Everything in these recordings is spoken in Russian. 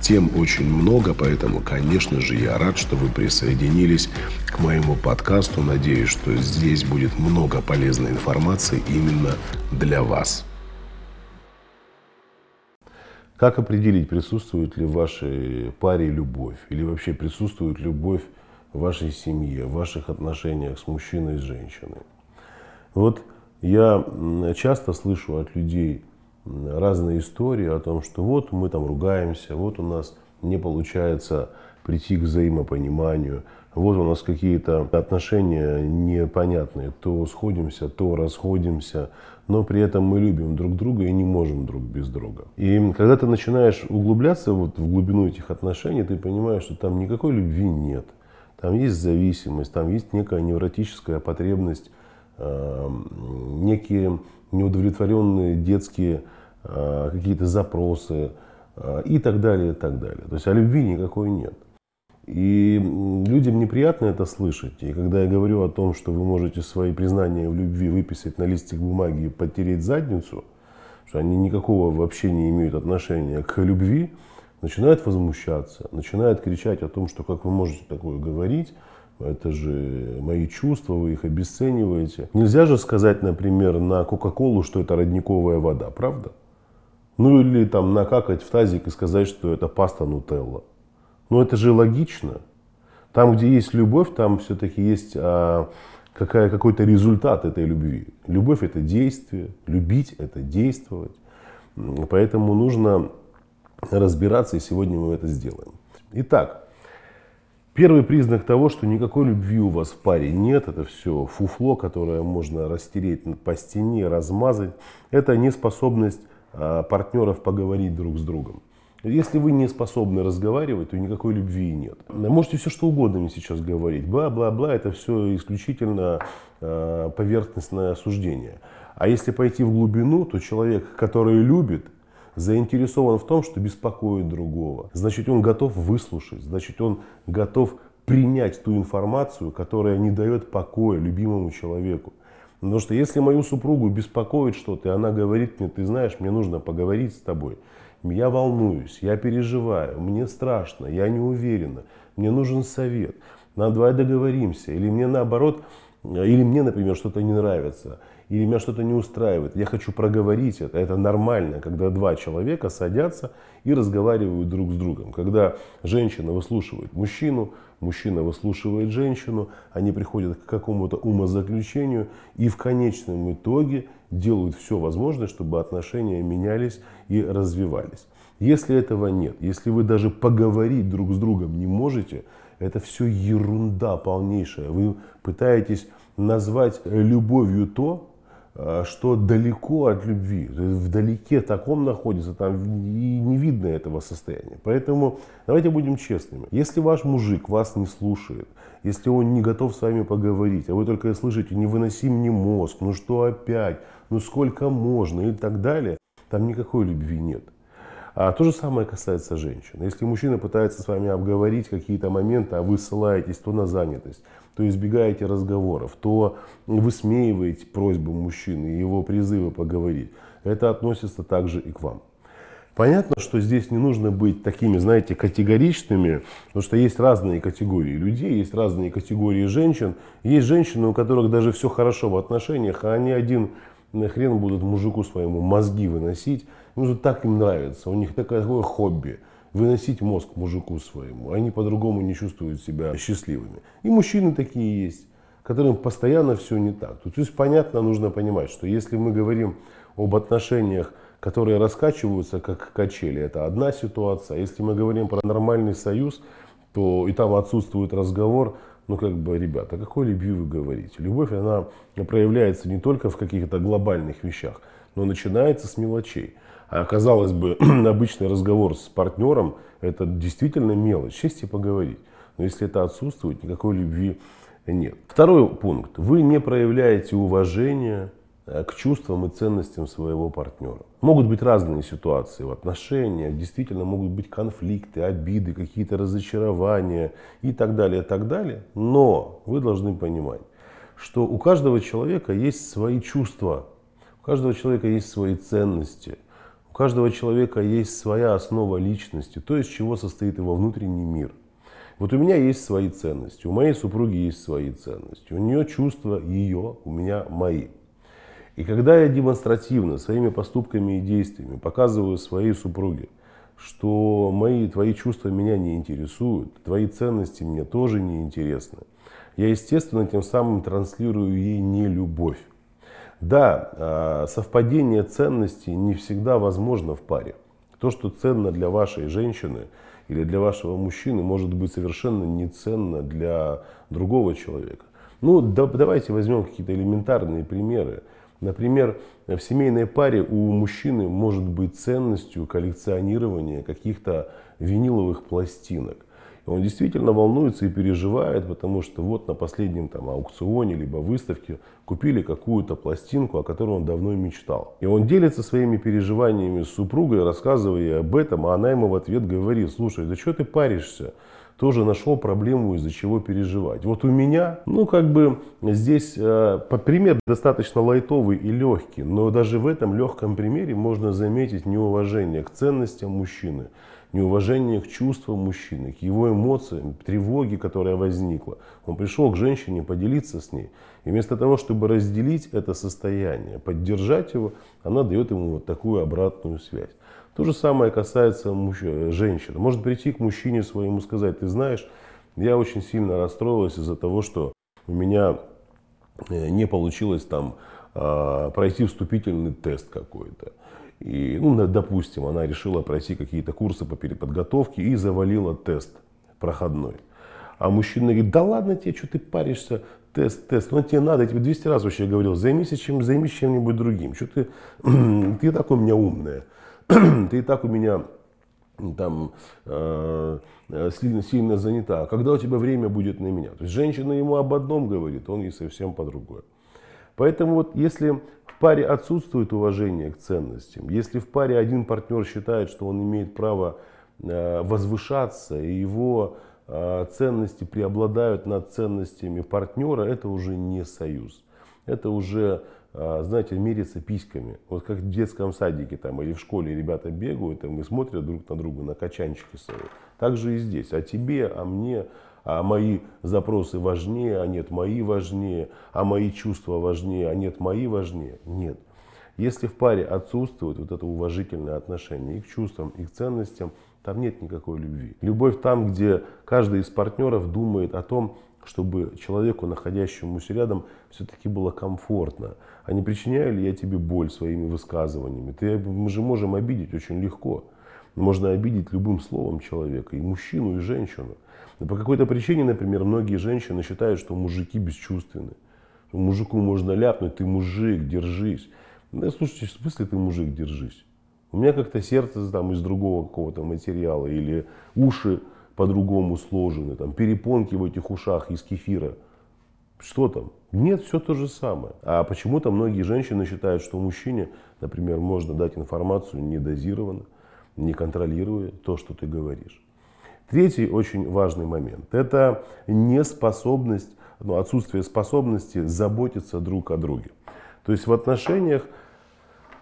Тем очень много, поэтому, конечно же, я рад, что вы присоединились к моему подкасту. Надеюсь, что здесь будет много полезной информации именно для вас. Как определить, присутствует ли в вашей паре любовь? Или вообще присутствует любовь в вашей семье, в ваших отношениях с мужчиной и с женщиной? Вот я часто слышу от людей разные истории о том, что вот мы там ругаемся, вот у нас не получается прийти к взаимопониманию – вот у нас какие-то отношения непонятные, то сходимся, то расходимся, но при этом мы любим друг друга и не можем друг без друга. И когда ты начинаешь углубляться вот в глубину этих отношений, ты понимаешь, что там никакой любви нет. Там есть зависимость, там есть некая невротическая потребность, э, некие неудовлетворенные детские какие-то запросы э, и так далее, и так далее. То есть а любви никакой нет. И людям неприятно это слышать. И когда я говорю о том, что вы можете свои признания в любви выписать на листик бумаги и потереть задницу, что они никакого вообще не имеют отношения к любви, начинают возмущаться, начинают кричать о том, что как вы можете такое говорить, это же мои чувства, вы их обесцениваете. Нельзя же сказать, например, на Кока-Колу, что это родниковая вода, правда? Ну или там накакать в тазик и сказать, что это паста Нутелла. Но это же логично. Там, где есть любовь, там все-таки есть а, какая, какой-то результат этой любви. Любовь это действие, любить это действовать. Поэтому нужно разбираться, и сегодня мы это сделаем. Итак, первый признак того, что никакой любви у вас в паре нет, это все фуфло, которое можно растереть по стене, размазать, это неспособность партнеров поговорить друг с другом. Если вы не способны разговаривать, то никакой любви нет. Можете все что угодно мне сейчас говорить. Бла-бла-бла, это все исключительно э, поверхностное суждение. А если пойти в глубину, то человек, который любит, заинтересован в том, что беспокоит другого. Значит, он готов выслушать, значит, он готов принять ту информацию, которая не дает покоя любимому человеку. Потому что если мою супругу беспокоит что-то, и она говорит мне, ты знаешь, мне нужно поговорить с тобой, я волнуюсь, я переживаю, мне страшно, я не уверена, мне нужен совет, надо давай договоримся, или мне наоборот, или мне, например, что-то не нравится, или меня что-то не устраивает, я хочу проговорить это. Это нормально, когда два человека садятся и разговаривают друг с другом. Когда женщина выслушивает мужчину, мужчина выслушивает женщину, они приходят к какому-то умозаключению и в конечном итоге делают все возможное, чтобы отношения менялись и развивались. Если этого нет, если вы даже поговорить друг с другом не можете, это все ерунда полнейшая. Вы пытаетесь назвать любовью то, что далеко от любви, вдалеке таком находится, там и не видно этого состояния. Поэтому давайте будем честными. Если ваш мужик вас не слушает, если он не готов с вами поговорить, а вы только слышите, не выноси мне мозг, ну что опять, ну сколько можно и так далее, там никакой любви нет. А то же самое касается женщин. Если мужчина пытается с вами обговорить какие-то моменты, а вы ссылаетесь то на занятость, то избегаете разговоров, то высмеиваете просьбы мужчины, его призывы поговорить, это относится также и к вам. Понятно, что здесь не нужно быть такими, знаете, категоричными, потому что есть разные категории людей, есть разные категории женщин. Есть женщины, у которых даже все хорошо в отношениях, а они один хрен будут мужику своему мозги выносить. Ну, что так им нравится, у них такое, такое хобби выносить мозг мужику своему. Они по-другому не чувствуют себя счастливыми. И мужчины такие есть, которым постоянно все не так. То есть понятно, нужно понимать, что если мы говорим об отношениях, которые раскачиваются как качели. Это одна ситуация. Если мы говорим про нормальный союз, то и там отсутствует разговор, ну как бы, ребята, о какой любви вы говорите? Любовь, она проявляется не только в каких-то глобальных вещах, но начинается с мелочей. А казалось бы, обычный разговор с партнером – это действительно мелочь, честь и поговорить. Но если это отсутствует, никакой любви нет. Второй пункт. Вы не проявляете уважения э, к чувствам и ценностям своего партнера. Могут быть разные ситуации в отношениях, действительно могут быть конфликты, обиды, какие-то разочарования и так далее, и так далее. Но вы должны понимать, что у каждого человека есть свои чувства, у каждого человека есть свои ценности – у каждого человека есть своя основа личности, то, из чего состоит его внутренний мир. Вот у меня есть свои ценности, у моей супруги есть свои ценности, у нее чувства ее, у меня мои. И когда я демонстративно своими поступками и действиями показываю своей супруге, что мои, твои чувства меня не интересуют, твои ценности мне тоже не интересны, я, естественно, тем самым транслирую ей не любовь. Да, а, совпадение ценностей не всегда возможно в паре. То, что ценно для вашей женщины или для вашего мужчины, может быть совершенно не ценно для другого человека. Ну, да, давайте возьмем какие-то элементарные примеры. Например, в семейной паре у мужчины может быть ценностью коллекционирования каких-то виниловых пластинок. Он действительно волнуется и переживает, потому что вот на последнем там, аукционе либо выставке купили какую-то пластинку, о которой он давно мечтал. И он делится своими переживаниями с супругой, рассказывая об этом, а она ему в ответ говорит, слушай, да что ты паришься? тоже нашел проблему, из-за чего переживать. Вот у меня, ну как бы здесь э, пример достаточно лайтовый и легкий, но даже в этом легком примере можно заметить неуважение к ценностям мужчины, неуважение к чувствам мужчины, к его эмоциям, тревоге, которая возникла. Он пришел к женщине поделиться с ней. И вместо того, чтобы разделить это состояние, поддержать его, она дает ему вот такую обратную связь. То же самое касается муж... женщины. Может прийти к мужчине своему сказать, ты знаешь, я очень сильно расстроилась из-за того, что у меня э, не получилось там а, пройти вступительный тест какой-то. И, ну, допустим, она решила пройти какие-то курсы по переподготовке и завалила тест проходной. А мужчина говорит, да ладно тебе, что ты паришься, тест, тест, ну тебе надо, я тебе 200 раз вообще говорил, займись, чем, займись чем-нибудь другим, что ты, ты такой у меня умная, ты и так у меня там э, сильно, сильно занята, а когда у тебя время будет на меня? То есть женщина ему об одном говорит, он ей совсем по другое. Поэтому вот если в паре отсутствует уважение к ценностям, если в паре один партнер считает, что он имеет право э, возвышаться, и его э, ценности преобладают над ценностями партнера, это уже не союз. Это уже, э, знаете, мериться письками. Вот как в детском садике там, или в школе ребята бегают и смотрят друг на друга, на качанчики свои. Так же и здесь. А тебе, а мне, а мои запросы важнее, а нет, мои важнее, а мои чувства важнее, а нет, мои важнее. Нет. Если в паре отсутствует вот это уважительное отношение и к чувствам, и к ценностям, там нет никакой любви. Любовь там, где каждый из партнеров думает о том, чтобы человеку, находящемуся рядом, все-таки было комфортно. А не причиняю ли я тебе боль своими высказываниями? Ты, мы же можем обидеть очень легко. Можно обидеть любым словом человека, и мужчину, и женщину. Но по какой-то причине, например, многие женщины считают, что мужики бесчувственны. Мужику можно ляпнуть, ты мужик, держись. Да, слушайте, в смысле ты мужик, держись? У меня как-то сердце там из другого какого-то материала, или уши по-другому сложены, там перепонки в этих ушах из кефира. Что там? Нет, все то же самое. А почему-то многие женщины считают, что мужчине, например, можно дать информацию недозированно, не контролируя то, что ты говоришь. Третий очень важный момент – это неспособность, ну, отсутствие способности заботиться друг о друге. То есть в отношениях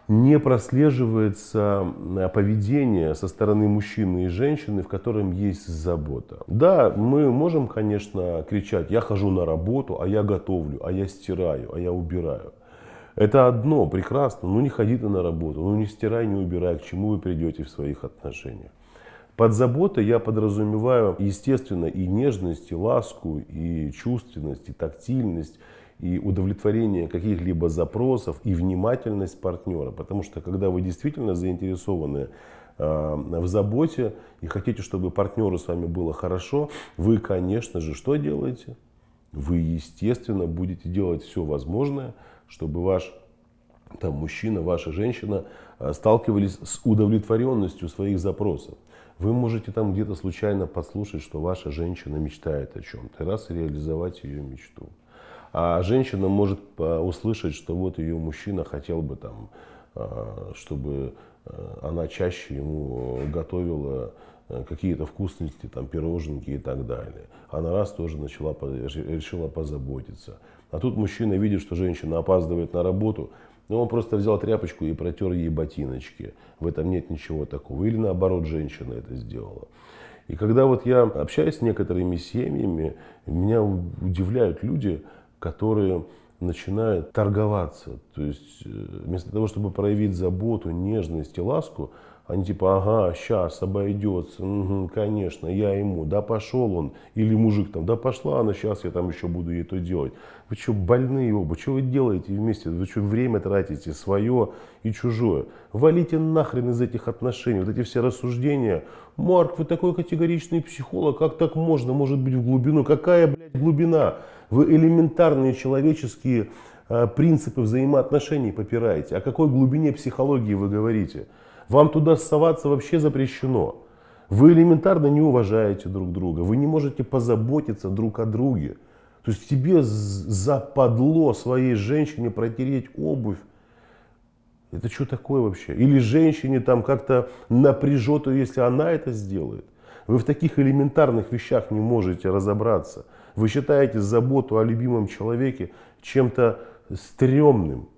не прослеживается э, поведение со стороны мужчины и женщины, в котором есть забота. Да, мы можем, конечно, кричать, я хожу на работу, а я готовлю, а я стираю, а я убираю. Это одно, прекрасно, ну не ходи ты на работу, ну не стирай, не убирай, к чему вы придете в своих отношениях. Под заботой я подразумеваю, естественно, и нежность, и ласку, и чувственность, и тактильность, и удовлетворение каких-либо запросов и внимательность партнера. Потому что когда вы действительно заинтересованы э, в заботе и хотите, чтобы партнеру с вами было хорошо, вы, конечно же, что делаете? Вы, естественно, будете делать все возможное, чтобы ваш там, мужчина, ваша женщина э, сталкивались с удовлетворенностью своих запросов. Вы можете там где-то случайно подслушать, что ваша женщина мечтает о чем-то, раз и реализовать ее мечту. А женщина может э, услышать, что вот ее мужчина хотел бы там, э, чтобы э, она чаще ему готовила какие-то вкусности, там, пироженки и так далее. Она раз тоже начала, решила позаботиться. А тут мужчина видит, что женщина опаздывает на работу, но он просто взял тряпочку и протер ей ботиночки. В этом нет ничего такого. Или наоборот, женщина это сделала. И когда вот я общаюсь с некоторыми семьями, меня удивляют люди, которые начинают торговаться. То есть э, вместо того, чтобы проявить заботу, нежность и ласку, они типа, ага, сейчас обойдется, угу, конечно, я ему, да пошел он, или мужик там, да пошла она, сейчас я там еще буду ей то делать. Вы что, больные оба, что вы делаете вместе, вы что, время тратите свое и чужое. Валите нахрен из этих отношений, вот эти все рассуждения. Марк, вы такой категоричный психолог, как так можно, может быть в глубину, какая, блядь, глубина? Вы элементарные человеческие э, принципы взаимоотношений попираете. О какой глубине психологии вы говорите? Вам туда соваться вообще запрещено. Вы элементарно не уважаете друг друга. Вы не можете позаботиться друг о друге. То есть тебе западло своей женщине протереть обувь. Это что такое вообще? Или женщине там как-то напряжет ее, если она это сделает. Вы в таких элементарных вещах не можете разобраться. Вы считаете заботу о любимом человеке чем-то стрёмным.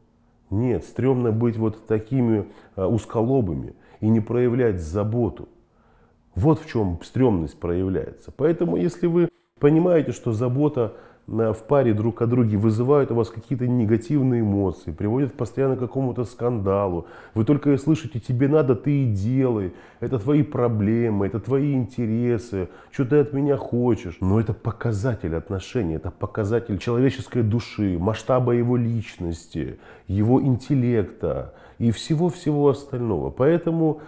Нет, стрёмно быть вот такими а, узколобыми и не проявлять заботу. Вот в чем стрёмность проявляется. Поэтому, если вы понимаете, что забота в паре друг о друге вызывают у вас какие-то негативные эмоции, приводят постоянно к какому-то скандалу. Вы только слышите, тебе надо, ты и делай. Это твои проблемы, это твои интересы, что ты от меня хочешь. Но это показатель отношений, это показатель человеческой души, масштаба его личности, его интеллекта и всего-всего остального. Поэтому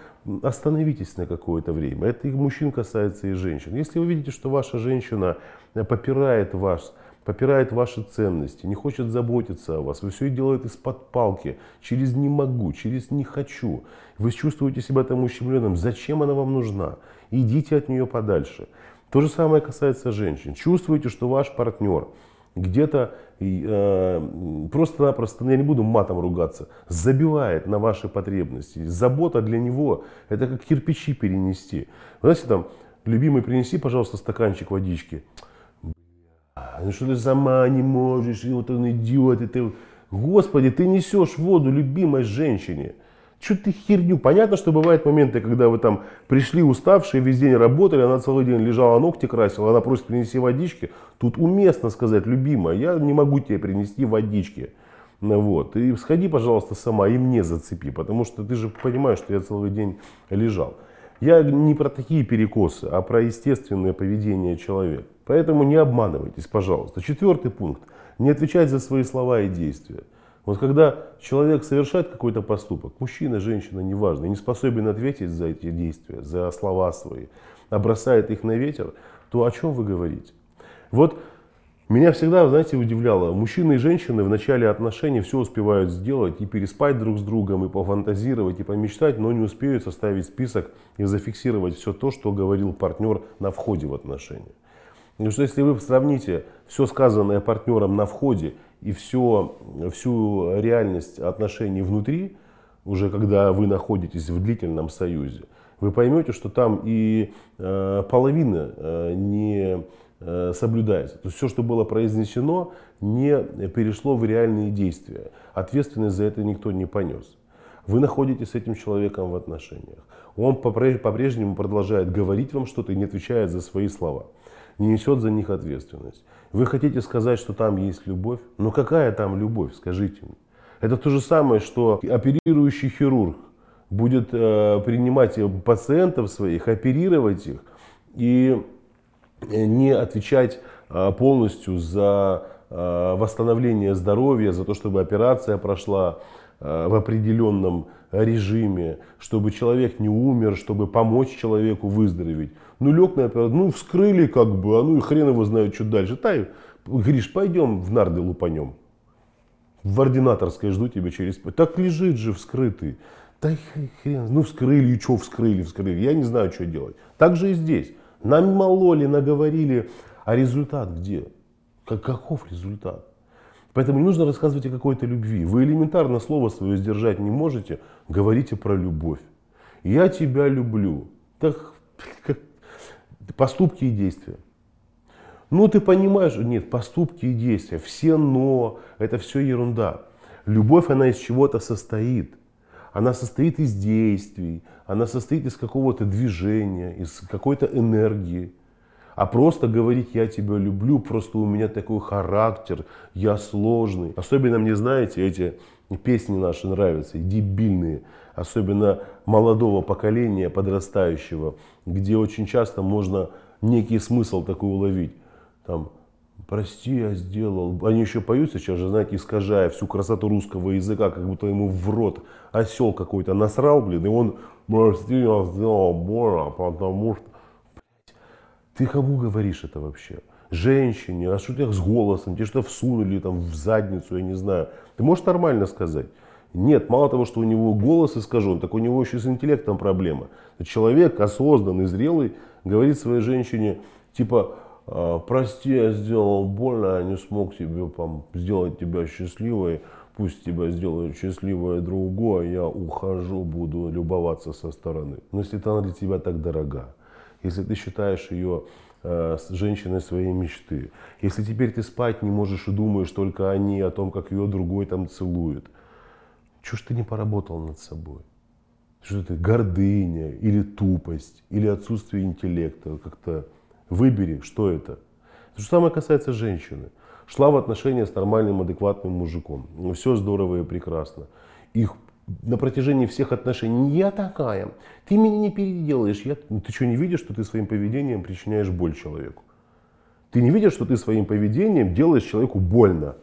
остановитесь на какое-то время. Это и мужчин касается, и женщин. Если вы видите, что ваша женщина попирает вас, попирает ваши ценности, не хочет заботиться о вас, вы все делаете из-под палки, через «не могу», через «не хочу». Вы чувствуете себя там ущемленным. Зачем она вам нужна? Идите от нее подальше. То же самое касается женщин. Чувствуете, что ваш партнер где-то э, просто-напросто, я не буду матом ругаться, забивает на ваши потребности. Забота для него – это как кирпичи перенести. Вы знаете, там, любимый, принеси, пожалуйста, стаканчик водички – ну что ты сама не можешь, и вот он идиот, и ты... Господи, ты несешь воду любимой женщине. Что ты херню? Понятно, что бывают моменты, когда вы там пришли уставшие, весь день работали, она целый день лежала, ногти красила, она просит принести водички. Тут уместно сказать, любимая, я не могу тебе принести водички. Ну вот. И сходи, пожалуйста, сама и мне зацепи, потому что ты же понимаешь, что я целый день лежал. Я не про такие перекосы, а про естественное поведение человека. Поэтому не обманывайтесь, пожалуйста. Четвертый пункт. Не отвечать за свои слова и действия. Вот когда человек совершает какой-то поступок, мужчина, женщина, неважно, не способен ответить за эти действия, за слова свои, а бросает их на ветер, то о чем вы говорите? Вот меня всегда, знаете, удивляло, мужчины и женщины в начале отношений все успевают сделать, и переспать друг с другом, и пофантазировать, и помечтать, но не успеют составить список и зафиксировать все то, что говорил партнер на входе в отношения. Потому что если вы сравните все сказанное партнером на входе и все, всю реальность отношений внутри, уже когда вы находитесь в длительном союзе, вы поймете, что там и э, половина э, не соблюдается. То есть все, что было произнесено, не перешло в реальные действия. Ответственность за это никто не понес. Вы находитесь с этим человеком в отношениях. Он по-прежнему продолжает говорить вам что-то и не отвечает за свои слова не несет за них ответственность. Вы хотите сказать, что там есть любовь? Но какая там любовь, скажите мне? Это то же самое, что оперирующий хирург будет э, принимать пациентов своих, оперировать их и не отвечать э, полностью за э, восстановления здоровья, за то, чтобы операция прошла э, в определенном режиме, чтобы человек не умер, чтобы помочь человеку выздороветь. Ну, лег на операцию, ну, вскрыли как бы, а ну и хрен его знает, что дальше. Тай, Гриш, пойдем в нарды лупанем. В ординаторской жду тебя через... Так лежит же вскрытый. Да хрен, ну вскрыли, и что вскрыли, вскрыли. Я не знаю, что делать. Так же и здесь. Нам мололи, наговорили, а результат где? Как, каков результат? Поэтому не нужно рассказывать о какой-то любви. Вы элементарно слово свое сдержать не можете, говорите про любовь. Я тебя люблю. Так, как, поступки и действия. Ну, ты понимаешь, нет, поступки и действия, все но, это все ерунда. Любовь, она из чего-то состоит. Она состоит из действий, она состоит из какого-то движения, из какой-то энергии. А просто говорить «я тебя люблю», просто у меня такой характер, я сложный. Особенно мне, знаете, эти песни наши нравятся, дебильные. Особенно молодого поколения, подрастающего, где очень часто можно некий смысл такой уловить. Там, прости, я сделал. Они еще поют сейчас же, знаете, искажая всю красоту русского языка, как будто ему в рот осел какой-то насрал, блин, и он, прости, я сделал больно, потому что ты кому говоришь это вообще? Женщине, а что у тебя с голосом, тебе что всунули там в задницу, я не знаю. Ты можешь нормально сказать? Нет, мало того, что у него голос искажен, так у него еще с интеллектом проблема. Человек осознанный, зрелый, говорит своей женщине, типа, «А, прости, я сделал больно, я не смог тебе там, сделать тебя счастливой, пусть тебя сделает счастливой другое, я ухожу, буду любоваться со стороны. Но если она для тебя так дорога, если ты считаешь ее э, женщиной своей мечты, если теперь ты спать не можешь и думаешь только о ней, о том, как ее другой там целует, чего ж ты не поработал над собой? Что это гордыня или тупость, или отсутствие интеллекта? Как-то выбери, что это. То же самое касается женщины. Шла в отношения с нормальным, адекватным мужиком. Все здорово и прекрасно. Их на протяжении всех отношений я такая, ты меня не переделаешь. Я... Ну, ты что, не видишь, что ты своим поведением причиняешь боль человеку? Ты не видишь, что ты своим поведением делаешь человеку больно?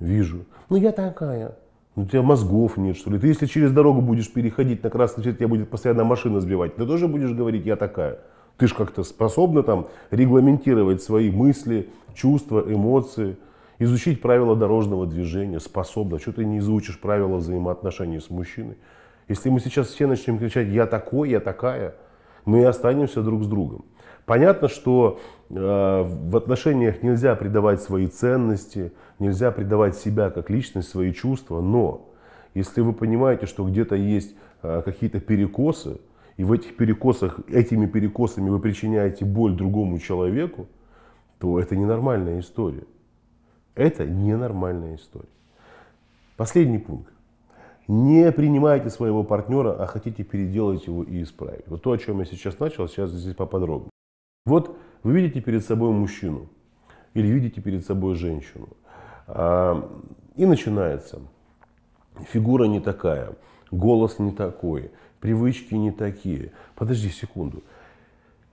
Вижу. Ну я такая. Ну, у тебя мозгов нет, что ли? Ты если через дорогу будешь переходить на красный свет, тебя будет постоянно машина сбивать, ты тоже будешь говорить, я такая. Ты же как-то способна там регламентировать свои мысли, чувства, эмоции изучить правила дорожного движения, способна. Что ты не изучишь правила взаимоотношений с мужчиной? Если мы сейчас все начнем кричать «я такой, я такая», мы и останемся друг с другом. Понятно, что э, в отношениях нельзя предавать свои ценности, нельзя предавать себя как личность, свои чувства, но если вы понимаете, что где-то есть э, какие-то перекосы, и в этих перекосах, этими перекосами вы причиняете боль другому человеку, то это ненормальная история. Это ненормальная история. Последний пункт. Не принимайте своего партнера, а хотите переделать его и исправить. Вот то, о чем я сейчас начал, сейчас здесь поподробнее. Вот вы видите перед собой мужчину или видите перед собой женщину. А, и начинается. Фигура не такая, голос не такой, привычки не такие. Подожди секунду.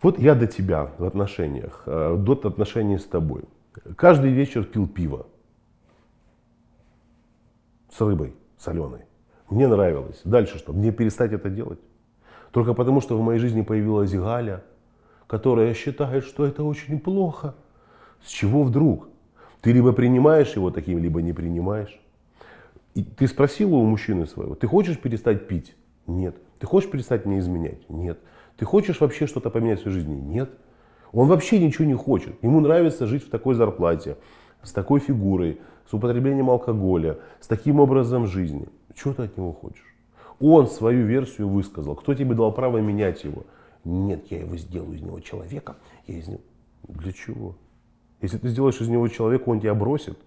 Вот я до тебя в отношениях, а, до отношений с тобой. Каждый вечер пил пиво с рыбой соленой. Мне нравилось. Дальше что? Мне перестать это делать? Только потому, что в моей жизни появилась Галя, которая считает, что это очень плохо. С чего вдруг? Ты либо принимаешь его таким, либо не принимаешь. И ты спросила у мужчины своего, ты хочешь перестать пить? Нет. Ты хочешь перестать мне изменять? Нет. Ты хочешь вообще что-то поменять в своей жизни? Нет. Он вообще ничего не хочет. Ему нравится жить в такой зарплате, с такой фигурой, с употреблением алкоголя, с таким образом жизни. Чего ты от него хочешь? Он свою версию высказал. Кто тебе дал право менять его? Нет, я его сделаю из него человека. Я из него... Для чего? Если ты сделаешь из него человека, он тебя бросит.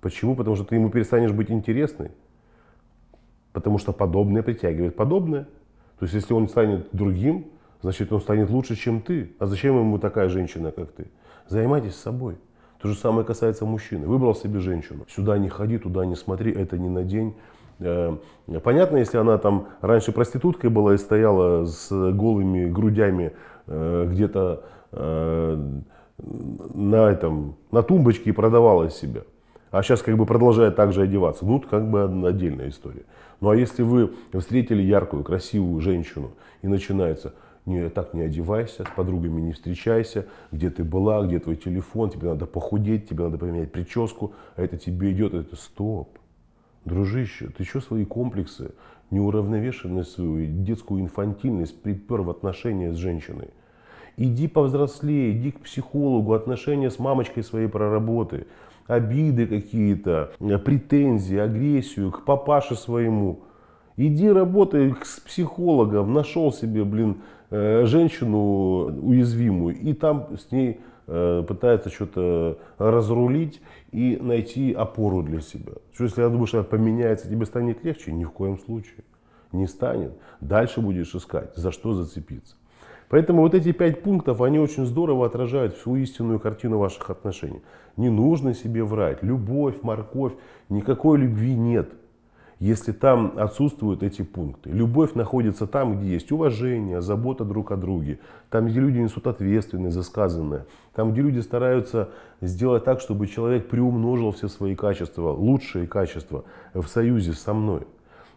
Почему? Потому что ты ему перестанешь быть интересной. Потому что подобное притягивает подобное. То есть, если он станет другим, значит он станет лучше, чем ты. А зачем ему такая женщина, как ты? Займайтесь собой. То же самое касается мужчины. Выбрал себе женщину. Сюда не ходи, туда не смотри, это не на день. Э, понятно, если она там раньше проституткой была и стояла с голыми грудями э, где-то э, на, этом, на тумбочке и продавала себя. А сейчас как бы продолжает так же одеваться. Ну, как бы отдельная история. Ну, а если вы встретили яркую, красивую женщину и начинается, не, так не одевайся, с подругами не встречайся, где ты была, где твой телефон, тебе надо похудеть, тебе надо поменять прическу, а это тебе идет, это стоп. Дружище, ты что свои комплексы, неуравновешенность свою, детскую инфантильность припер в отношения с женщиной? Иди повзрослее, иди к психологу, отношения с мамочкой своей проработай, обиды какие-то, претензии, агрессию к папаше своему. Иди работай с психологом, нашел себе, блин, э, женщину уязвимую, и там с ней э, пытается что-то разрулить и найти опору для себя. Что если я думаю, что поменяется, тебе станет легче? Ни в коем случае. Не станет. Дальше будешь искать, за что зацепиться. Поэтому вот эти пять пунктов, они очень здорово отражают всю истинную картину ваших отношений. Не нужно себе врать. Любовь, морковь, никакой любви нет, если там отсутствуют эти пункты. Любовь находится там, где есть уважение, забота друг о друге, там, где люди несут ответственность за сказанное, там, где люди стараются сделать так, чтобы человек приумножил все свои качества, лучшие качества в союзе со мной.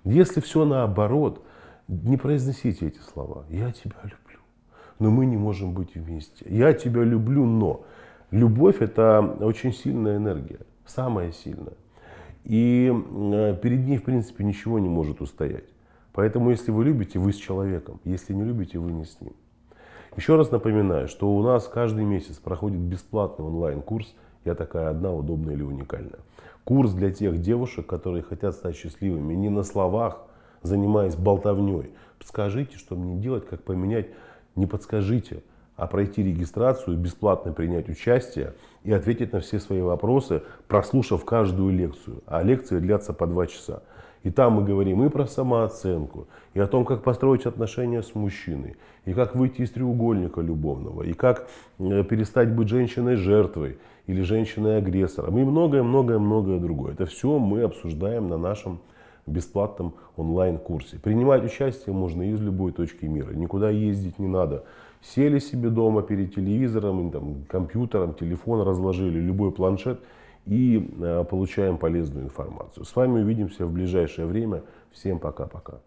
Если все наоборот, не произносите эти слова. Я тебя люблю но мы не можем быть вместе. Я тебя люблю, но любовь это очень сильная энергия, самая сильная. И э, перед ней, в принципе, ничего не может устоять. Поэтому, если вы любите, вы с человеком. Если не любите, вы не с ним. Еще раз напоминаю, что у нас каждый месяц проходит бесплатный онлайн-курс «Я такая одна, удобная или уникальная». Курс для тех девушек, которые хотят стать счастливыми не на словах, занимаясь болтовней. Скажите, что мне делать, как поменять не подскажите, а пройти регистрацию, бесплатно принять участие и ответить на все свои вопросы, прослушав каждую лекцию. А лекции длятся по два часа. И там мы говорим и про самооценку, и о том, как построить отношения с мужчиной, и как выйти из треугольника любовного, и как э, перестать быть женщиной-жертвой или женщиной-агрессором, и многое-многое-многое другое. Это все мы обсуждаем на нашем бесплатном онлайн-курсе. Принимать участие можно из любой точки мира, никуда ездить не надо. Сели себе дома перед телевизором, там, компьютером, телефон разложили, любой планшет и э, получаем полезную информацию. С вами увидимся в ближайшее время. Всем пока-пока.